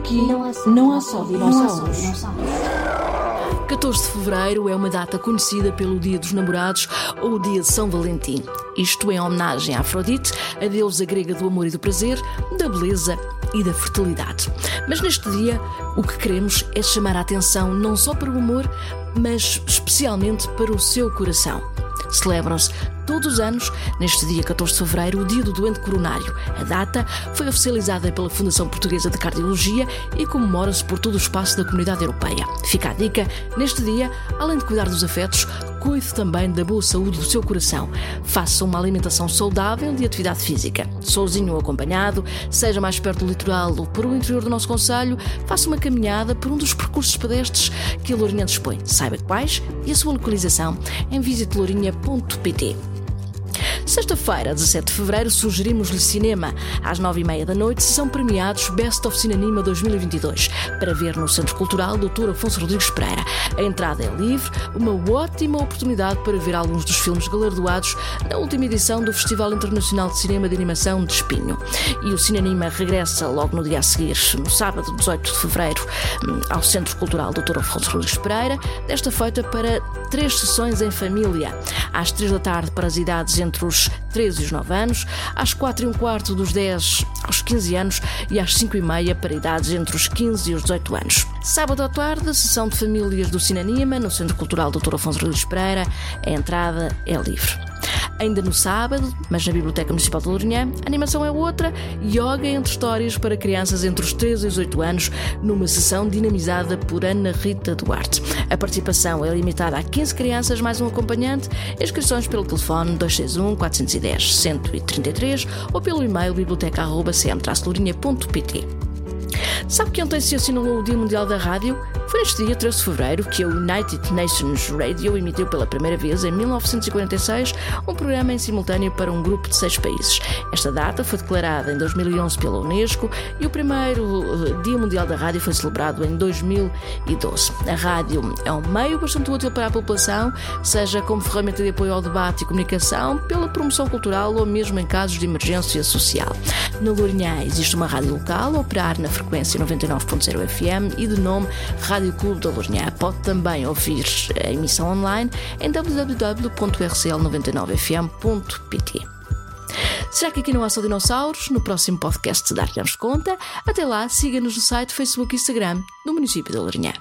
aqui não há só dinossauros. 14 de fevereiro é uma data conhecida pelo Dia dos Namorados ou o Dia de São Valentim. Isto em homenagem a Afrodite, a deusa grega do amor e do prazer, da beleza e da fertilidade. Mas neste dia, o que queremos é chamar a atenção não só para o amor, mas especialmente para o seu coração. Celebram-se todos os anos, neste dia 14 de fevereiro, o Dia do Doente Coronário. A data foi oficializada pela Fundação Portuguesa de Cardiologia e comemora-se por todo o espaço da comunidade europeia. Fica a dica, neste dia, além de cuidar dos afetos, cuide também da boa saúde do seu coração. Faça uma alimentação saudável e atividade física. Sozinho ou acompanhado, seja mais perto do litoral ou por o interior do nosso conselho, faça uma caminhada por um dos percursos pedestres que a Lourinhã dispõe. Saiba quais e a sua localização em visitelourinha.pt. Sexta-feira, 17 de fevereiro, sugerimos-lhe cinema. Às nove e meia da noite são premiados Best of Cinema 2022 para ver no Centro Cultural Dr. Afonso Rodrigues Pereira. A entrada é livre, uma ótima oportunidade para ver alguns dos filmes galardoados na última edição do Festival Internacional de Cinema de Animação de Espinho. E o Cinema regressa logo no dia a seguir, no sábado, 18 de fevereiro, hum, ao Centro Cultural Dr. Afonso Rodrigues Pereira, desta feita para três sessões em família. Às três da tarde para as idades entre os 13 e os 9 anos, às 4 e um quarto dos 10 aos 15 anos e às 5 e meia para idades entre os 15 e os 18 anos. Sábado à tarde, sessão de famílias do Cinanima no Centro Cultural Dr. Afonso Rodrigues Pereira. A entrada é livre ainda no sábado, mas na Biblioteca Municipal de Lourinhã. A animação é outra, Yoga entre Histórias para crianças entre os 3 e os 8 anos, numa sessão dinamizada por Ana Rita Duarte. A participação é limitada a 15 crianças mais um acompanhante. Inscrições pelo telefone 261 410 133 ou pelo e-mail biblioteca.cm-lourinha.pt. Sabe que ontem se assinalou o Dia Mundial da Rádio? Foi neste dia, 13 de fevereiro, que a United Nations Radio emitiu pela primeira vez, em 1946, um programa em simultâneo para um grupo de seis países. Esta data foi declarada em 2011 pela Unesco e o primeiro eh, Dia Mundial da Rádio foi celebrado em 2012. A rádio é um meio bastante útil para a população, seja como ferramenta de apoio ao debate e comunicação, pela promoção cultural ou mesmo em casos de emergência social. Na Lourinhã existe uma rádio local operar na frequência 99.0 FM e de nome Rádio Rádio Clube da Lourinhã. Pode também ouvir a emissão online em www.rcl99fm.pt. Será que aqui não há só dinossauros? No próximo podcast dar-lhes conta. Até lá, siga-nos no site, Facebook e Instagram do município da Lourinhã.